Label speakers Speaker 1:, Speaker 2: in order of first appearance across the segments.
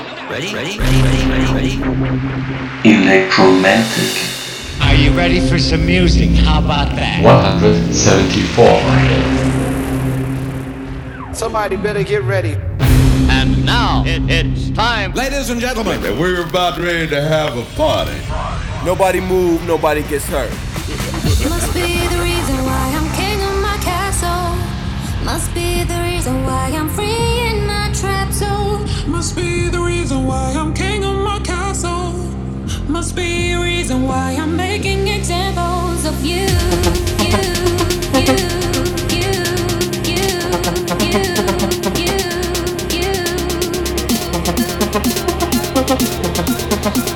Speaker 1: Ready? Ready? Ready? Ready? Ready?
Speaker 2: Electromantic
Speaker 3: Are you ready for some music? How about that?
Speaker 2: 174.
Speaker 4: Somebody better get ready.
Speaker 5: And now it, it's time.
Speaker 6: Ladies and gentlemen,
Speaker 7: We're about ready to have a party.
Speaker 4: Nobody move, nobody gets hurt.
Speaker 8: Must be the reason why I'm king of my castle. Must be the reason why I'm free
Speaker 9: must be the reason why I'm king of my castle. Must be a reason why I'm
Speaker 8: Making examples of you. You, you, you, you, you,
Speaker 10: you, you,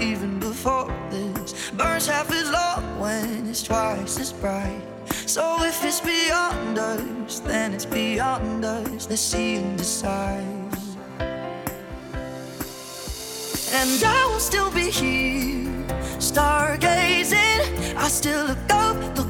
Speaker 10: even before this. Burns half as long when it's twice as bright. So if it's beyond us, then it's beyond us. Let's see and decide. And I will still be here, stargazing. I still look up, look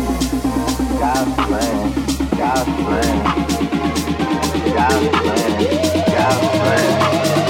Speaker 11: God's plan. God's plan. God's plan.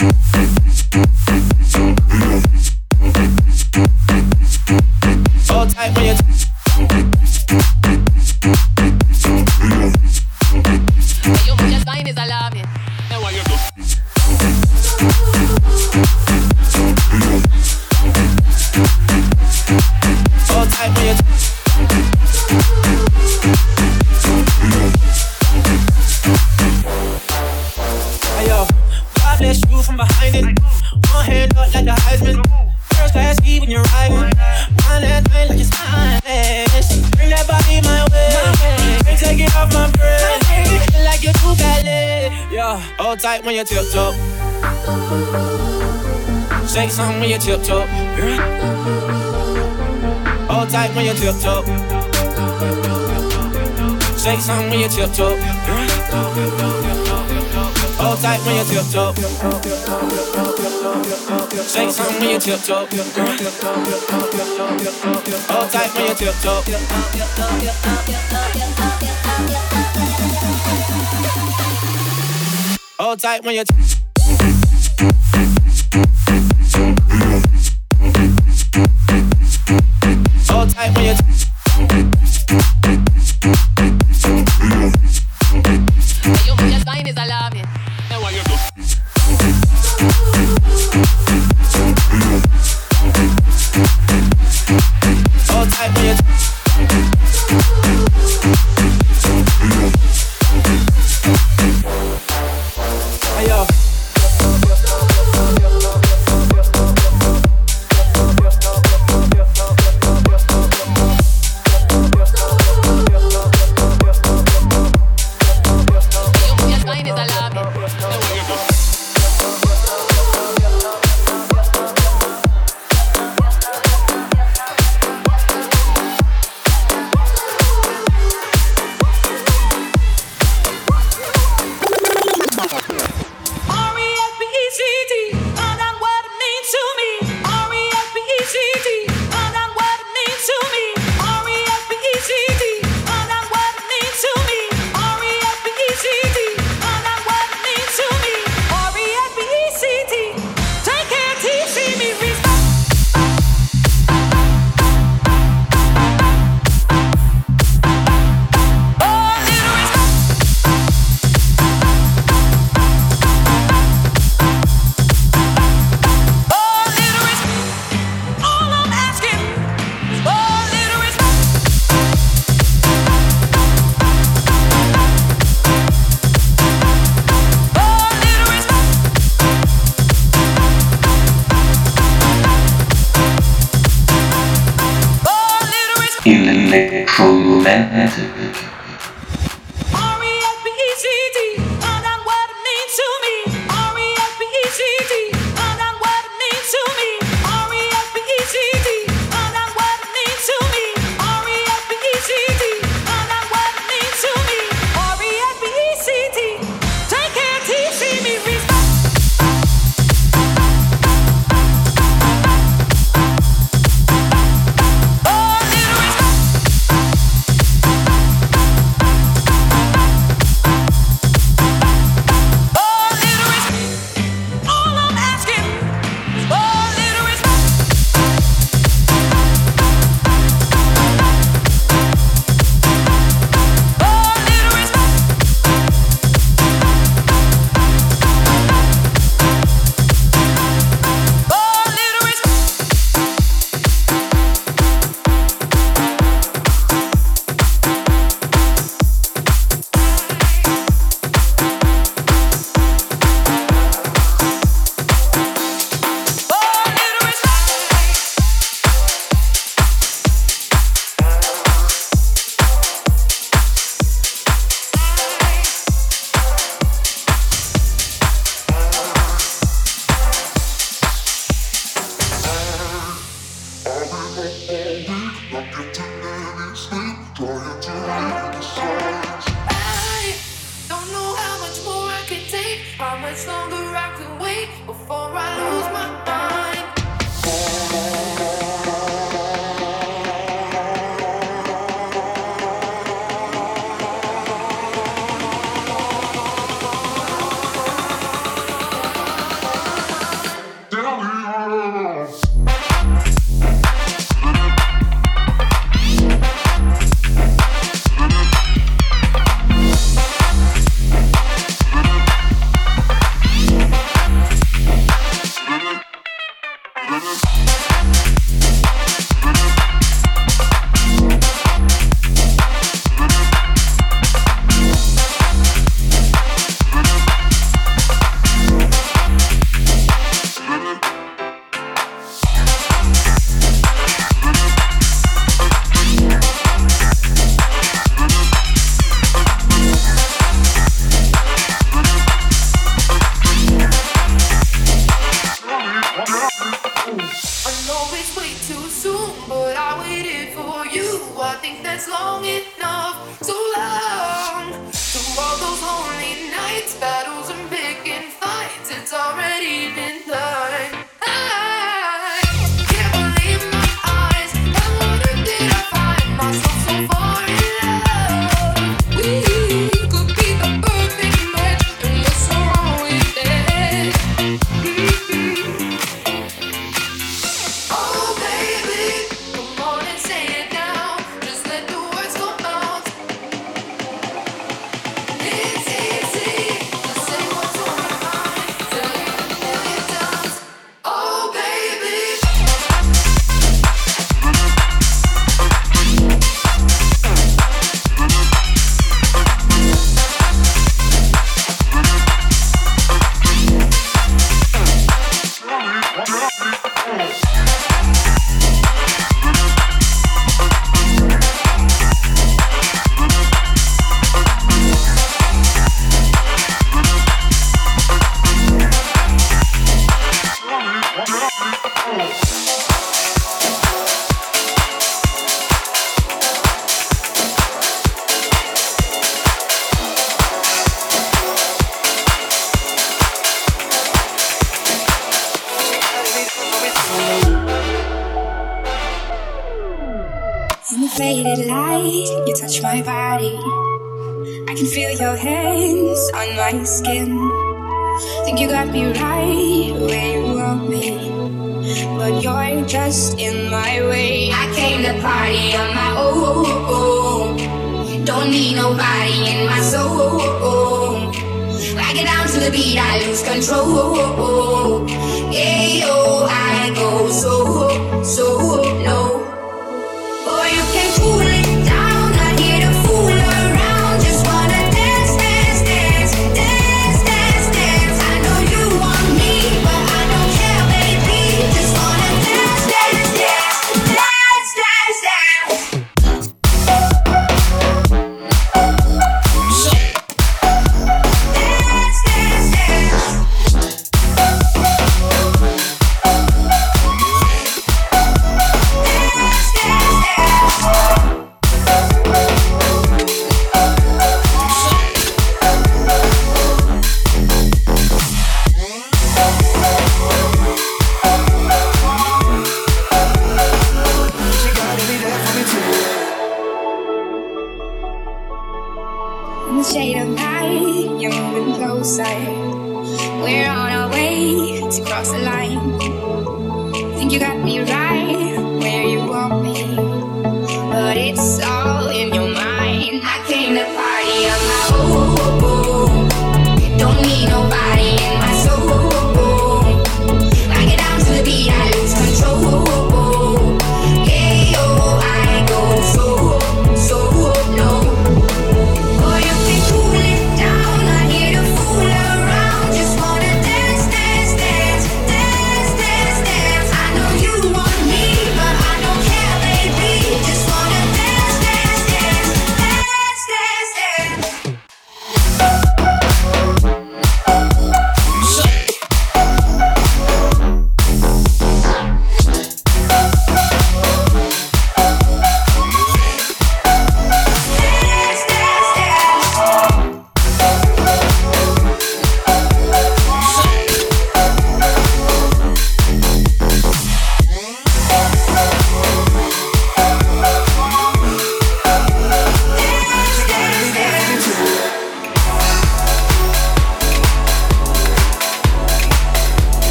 Speaker 12: Mm-hmm. Tight something when you tiptoe. Hold tight when you tiptoe. Say something when you tiptoe. Hold tight when you tiptoe. Hold tight when you.
Speaker 13: T-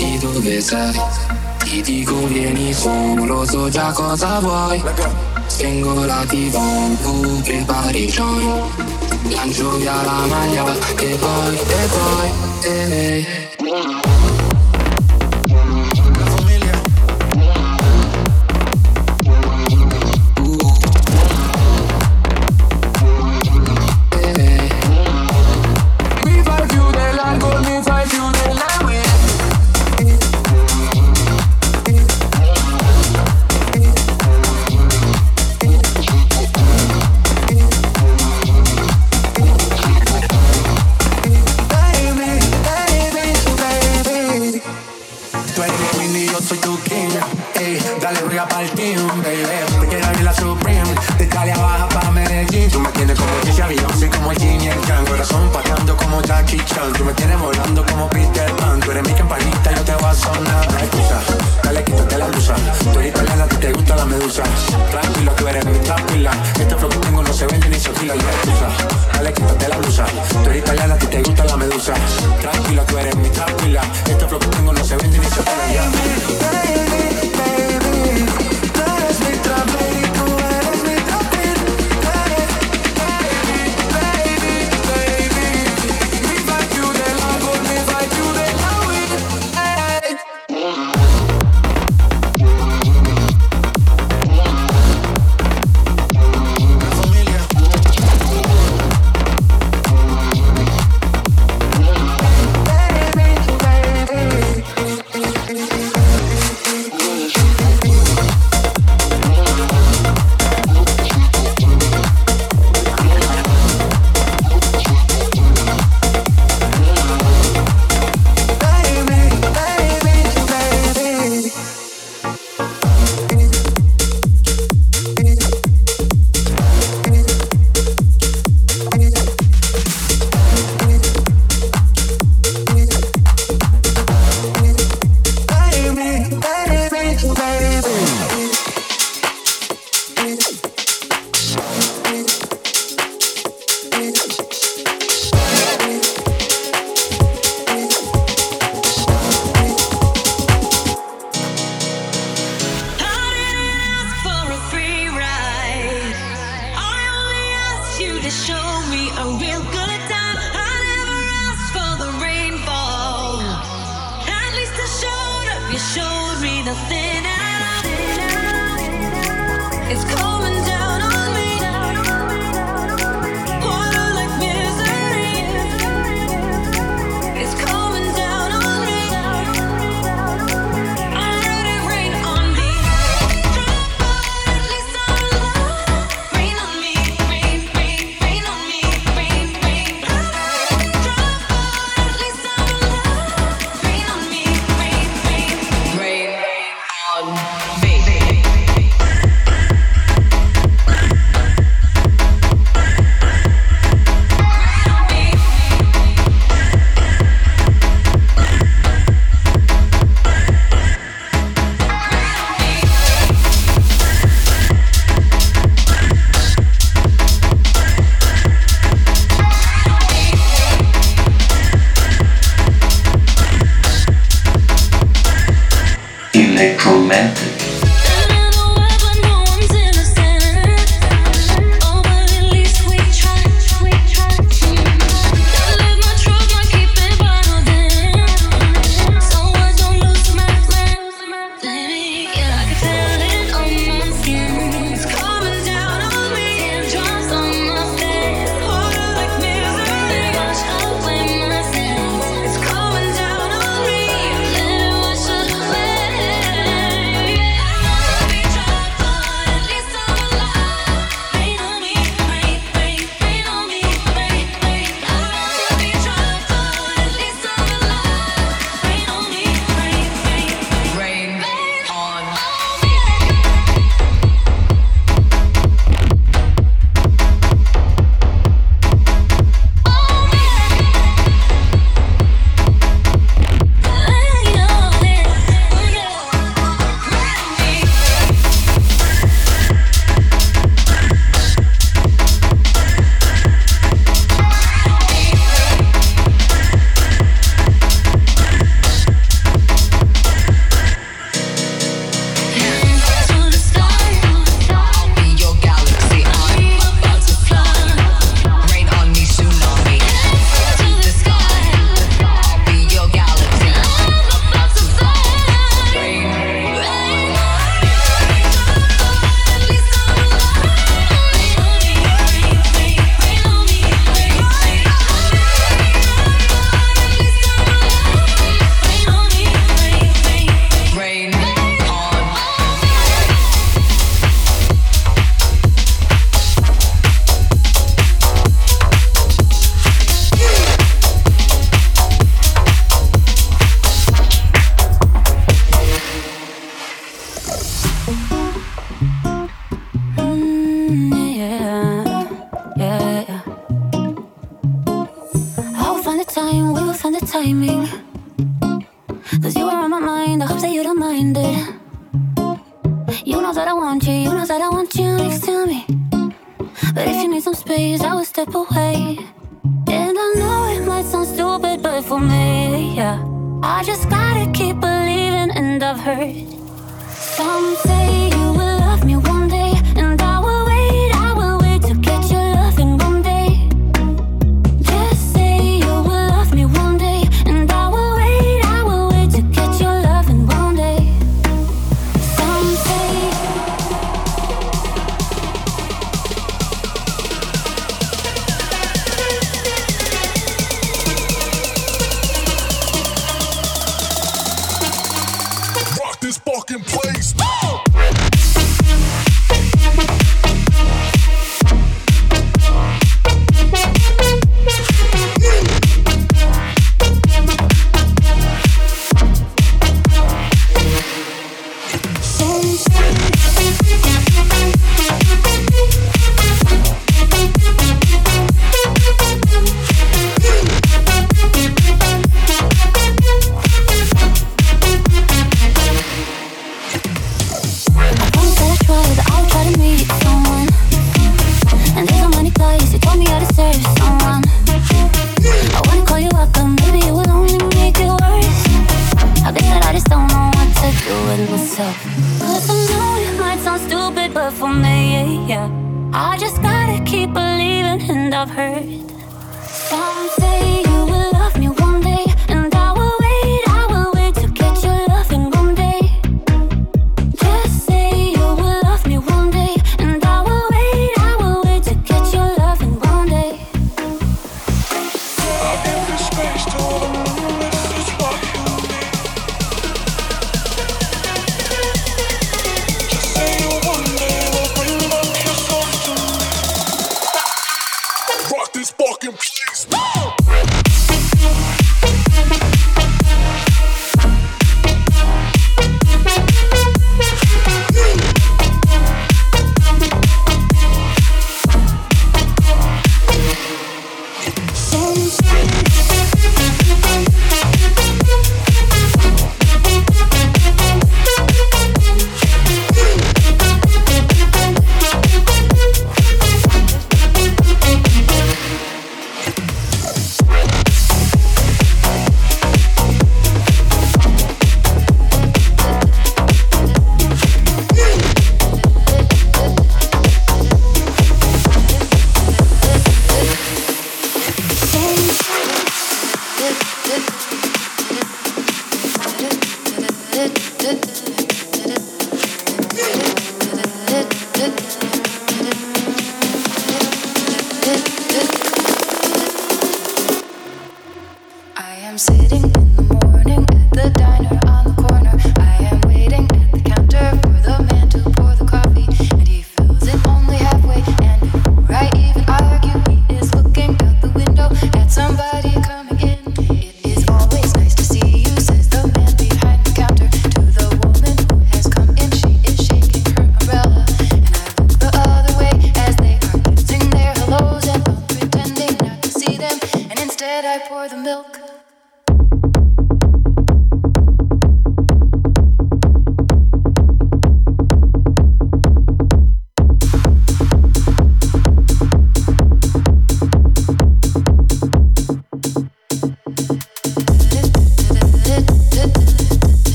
Speaker 13: chiedi dove
Speaker 14: sei? Ti dico vieni solo, so già cosa vuoi. Spengo la tv, tu prepari il joint Lancio via la maglia e poi, e poi, e
Speaker 13: poi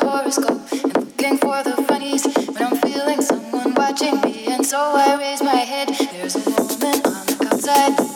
Speaker 13: horoscope and looking for the funnies when I'm feeling someone watching me. And so I raise my head. There's a woman on the outside.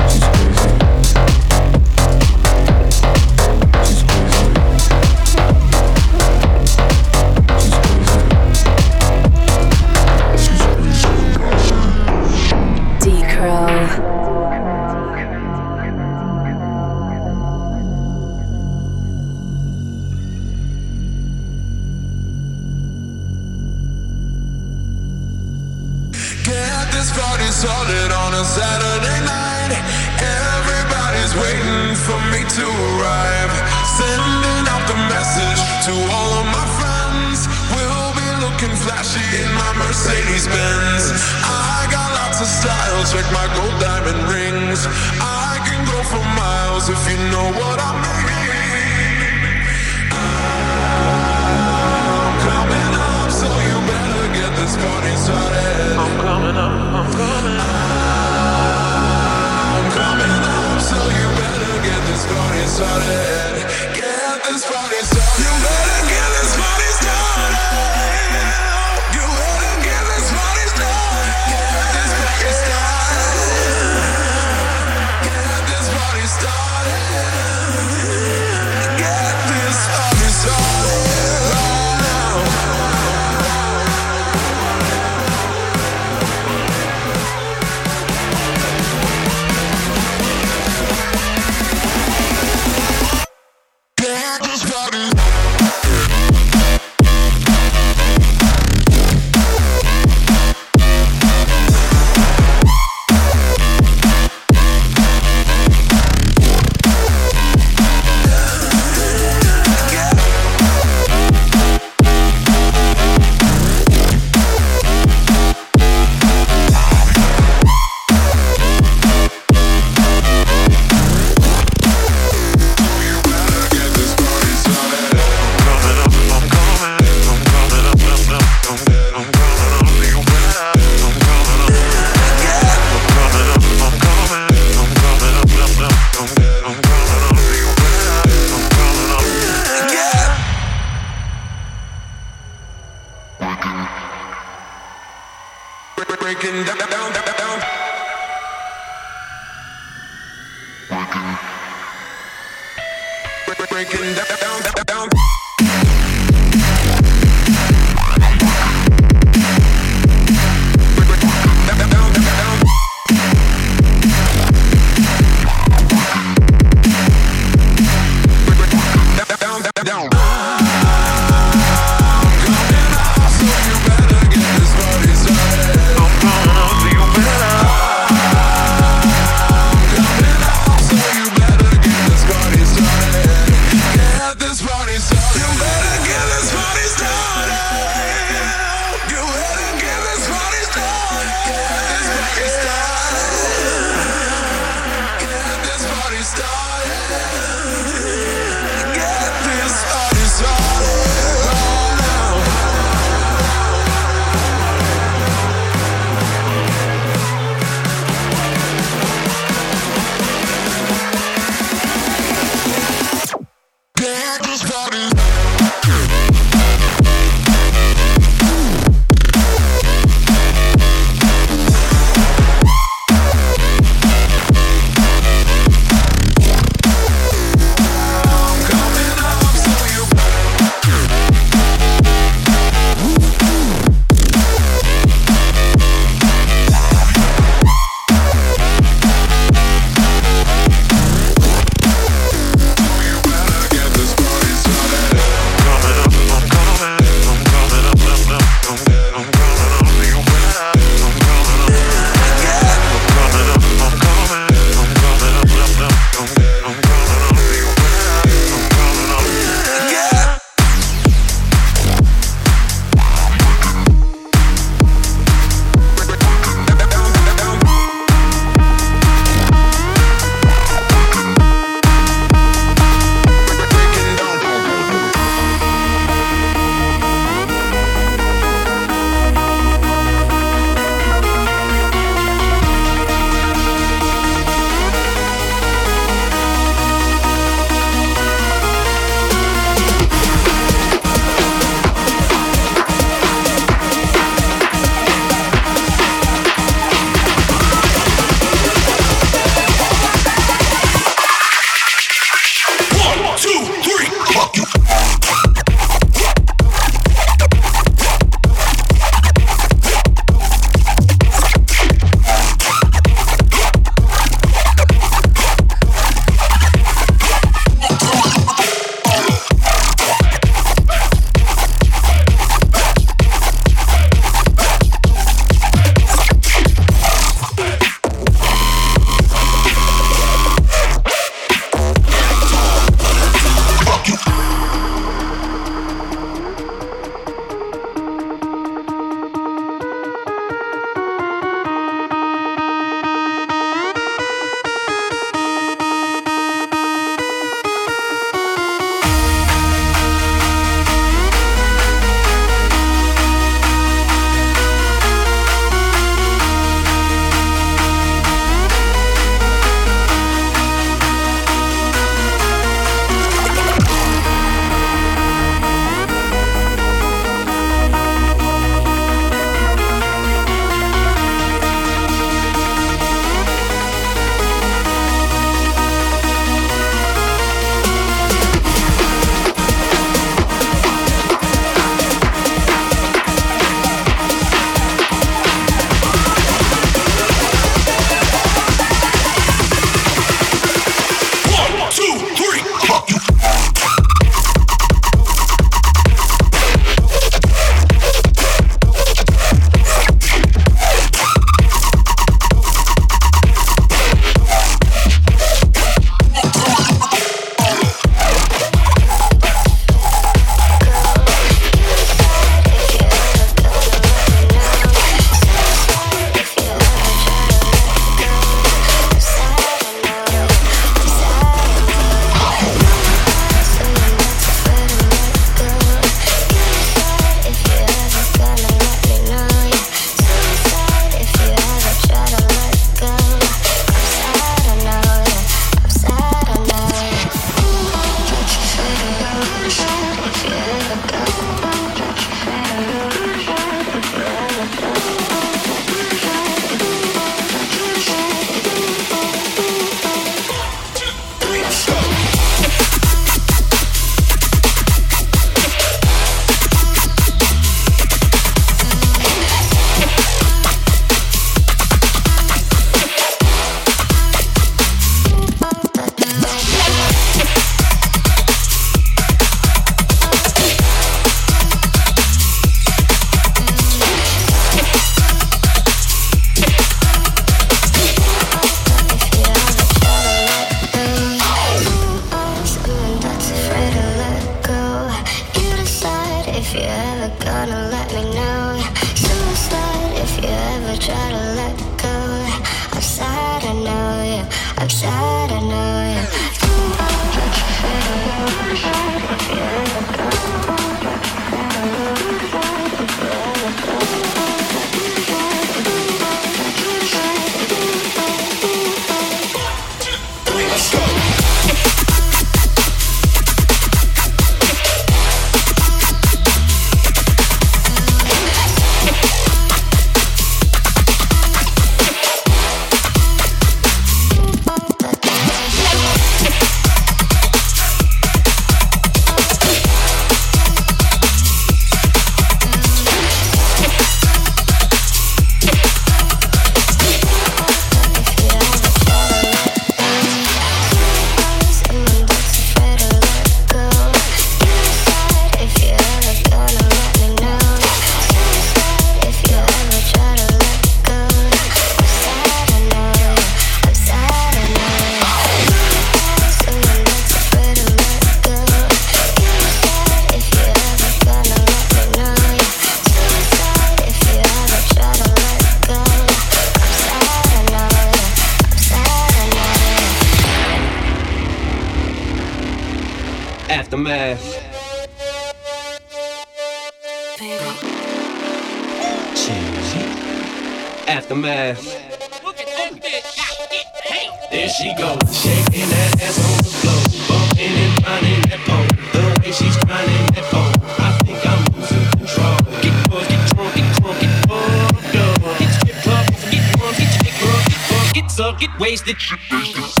Speaker 15: Sucked, get wasted.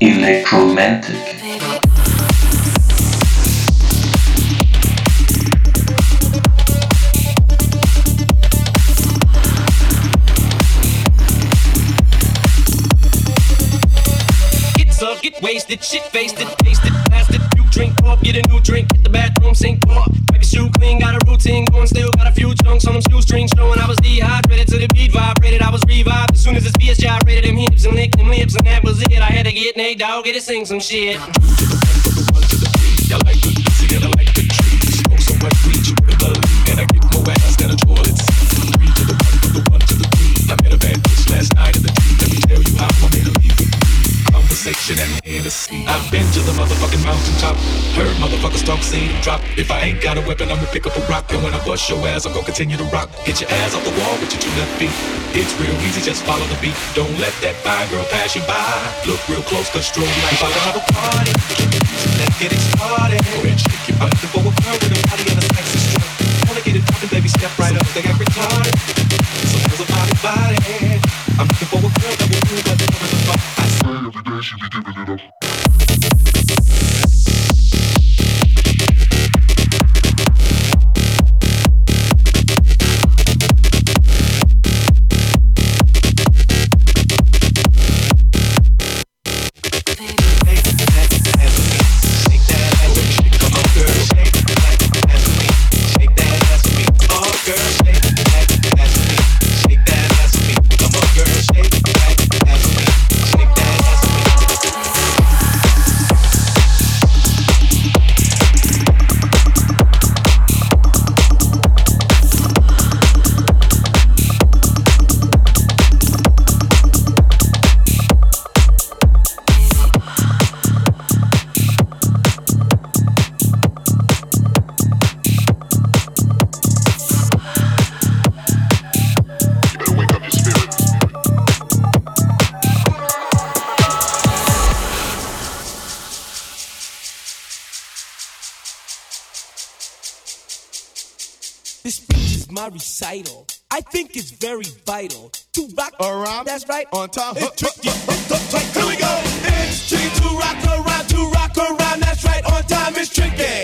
Speaker 2: Electromantic.
Speaker 15: Get shit faced it, tasted, blasted. You drink up, get a new drink, hit the bathroom, sink up. Your shoe clean, got a routine going, still got a few chunks on them shoestrings showing I was dehydrated to the beat vibrated. I was revived as soon as this BS gyrated them hips and licked them lips, and that was it. I had to get Nate Dogg, get to sing some shit.
Speaker 12: The motherfucking mountaintop. Heard motherfuckers talk, seen drop. If I ain't got a weapon, I'ma pick up a rock. And when I bust your ass, I'm gonna continue to rock. Get your ass off the wall with your two left feet. It's real easy, just follow the beat. Don't let that fine girl pass you by. Look real close, cause strobe light. To have a party. Let's get it started. Go ahead, shake your butt. For a girl with a body and a sexy strut. Wanna get it poppin', baby, step right up. They got retarded.
Speaker 16: Think it's very vital to rock around. That's right. On time. It's tricky. Here we go. It's tricky to rock around. To rock around. That's right. On time. It's tricky.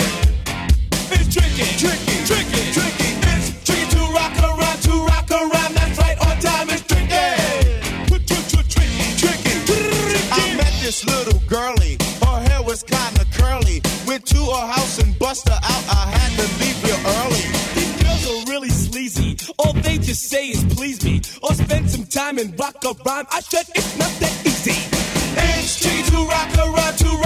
Speaker 16: It's tricky. Tricky. Tricky. Tricky. It's tricky to rock around. To rock around. That's right. On time. It's tricky. Tricky. Tricky.
Speaker 17: I met this little girlie. Her hair was kinda curly. Went to her house and bust her out. I had to leave
Speaker 18: just say is please me, or spend some time and rock a rhyme. I said it's not that easy.
Speaker 17: It's to rock
Speaker 18: a rhyme
Speaker 17: to rock.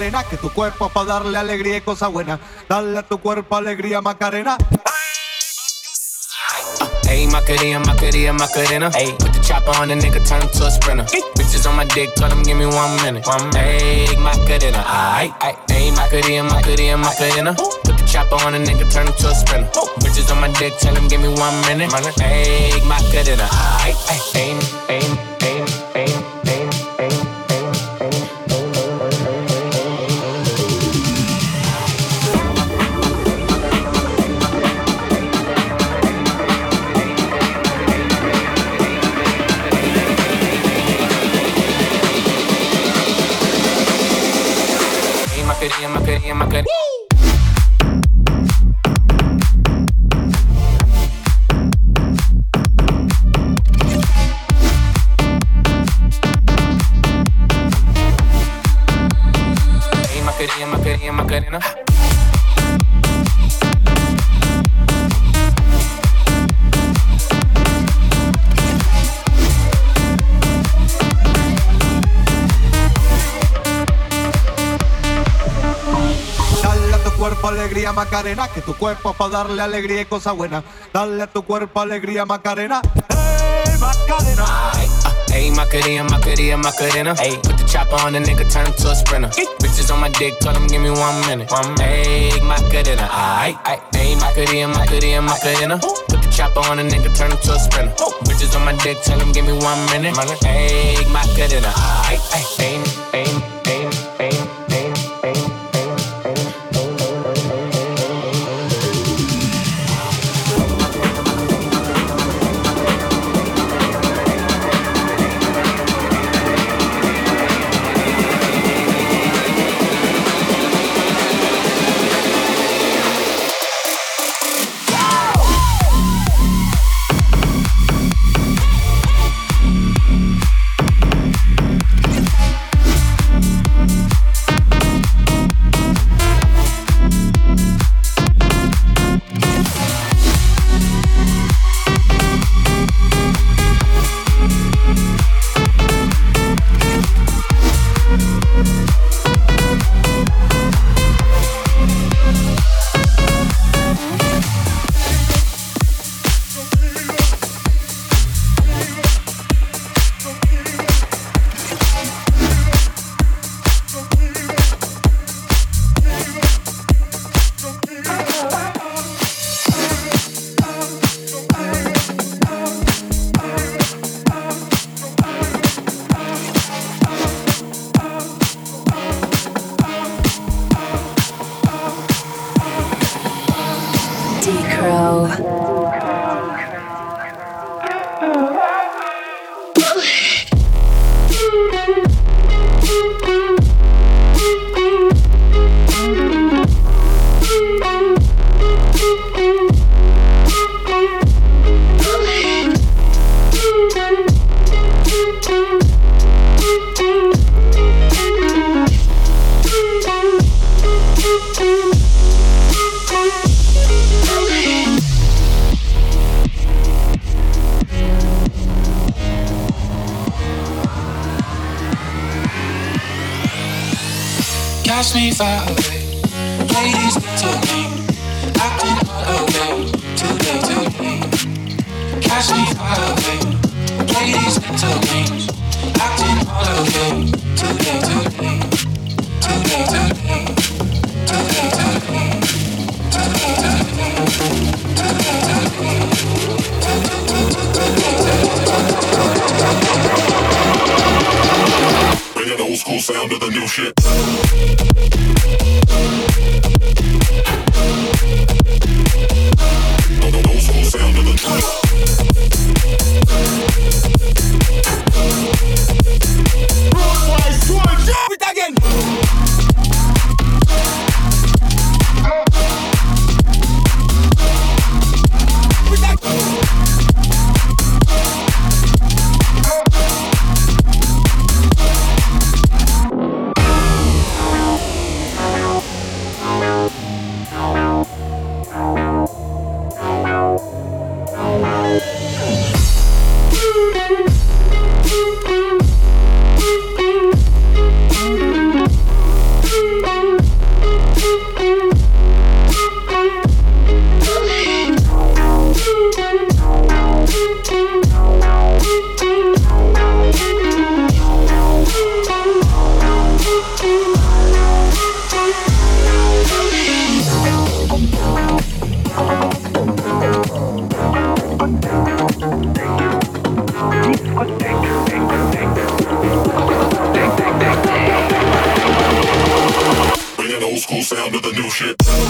Speaker 19: Macarena, que tu cuerpo es para darle alegría y cosa buena. Dale a tu cuerpo alegría Macarena.
Speaker 20: Ayy, Macarena, Macarena, Macarena. Ayy, put the chopper on the nigga, turn him to a sprinter. Bitches on my dick, tell him give me one minute. One Ayy, Macarena, aight, aight. Ayy, Macarena, Macarena, Macarena. Put the chopper on the nigga, turn him to a sprinter. Bitches on my dick, tell him give me one minute. Ayy, Macarena. Ayy, ayy, ayy,
Speaker 19: que tu cuerpo para darle alegría y cosa buena. Dale a tu cuerpo alegría Macarena. ¡Hey, Macarena!
Speaker 20: Ayy, Macarena, Macarena, Macarena. Ayy, put the chopper on the nigga, turn him to a sprinter. Bitches on my dick, tell him give me one minute. One Ayy, Macarena, aight, aight. Ayy, Macarena, Macarena, Macarena. Put the chopper on the nigga, turn him to a sprinter. Bitches on my dick, tell him give me one minute. Ayy, Macarena, aight, aight. Ayy, ayy, ayy, ayy,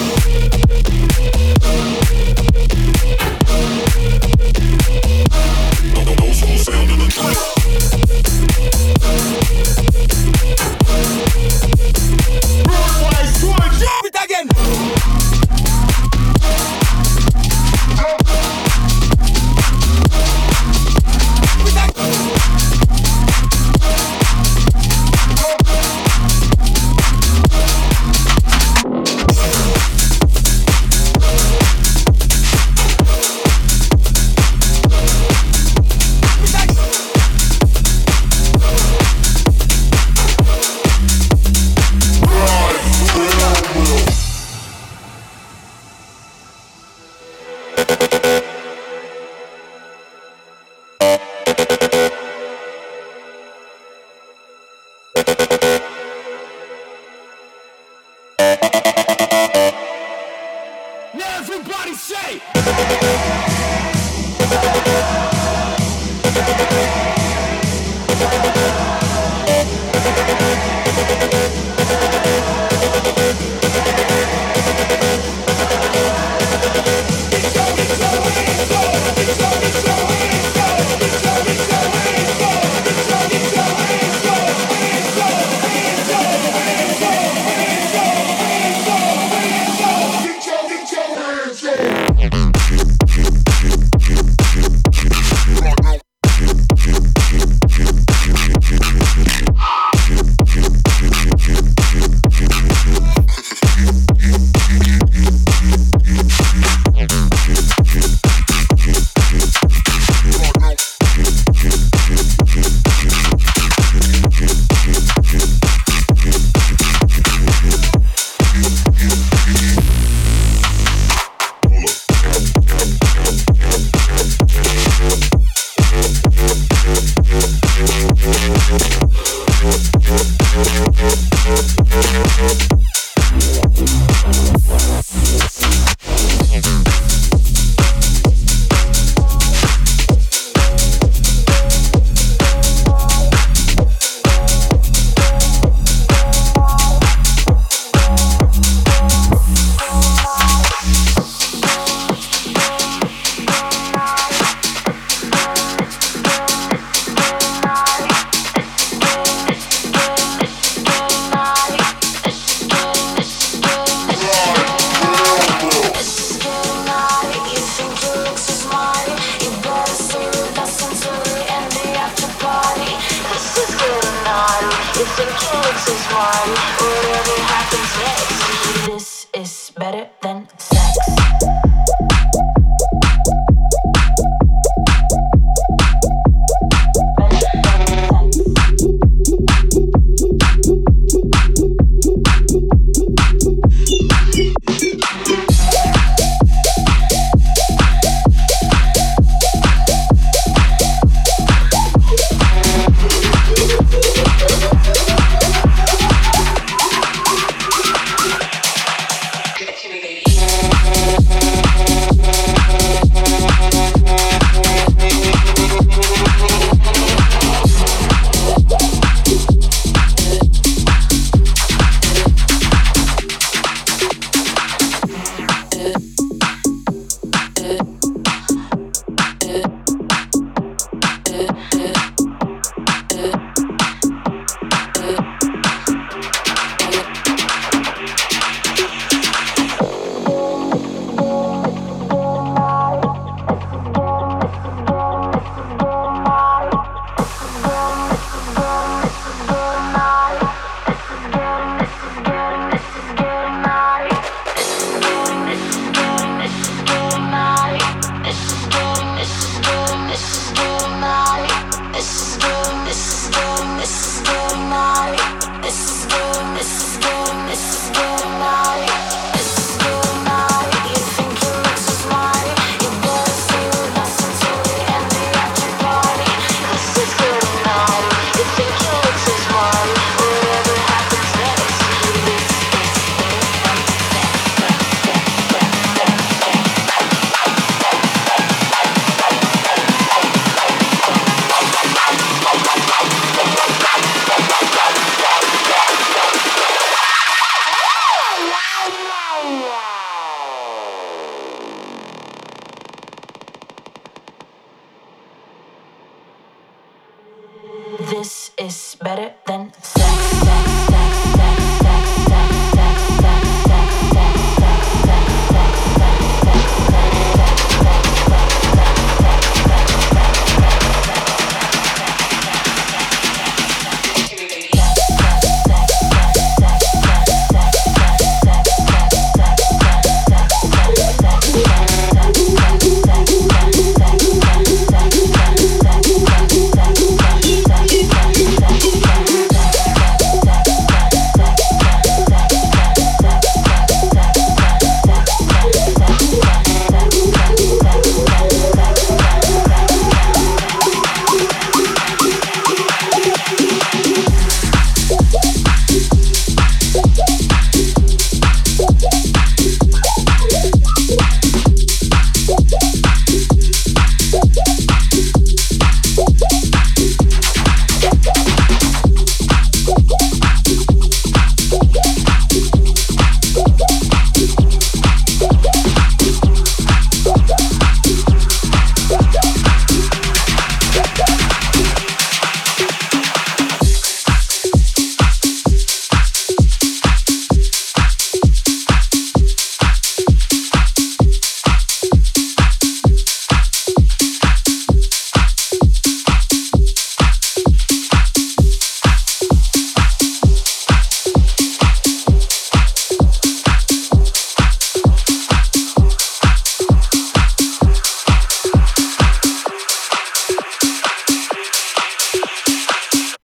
Speaker 21: Thank you.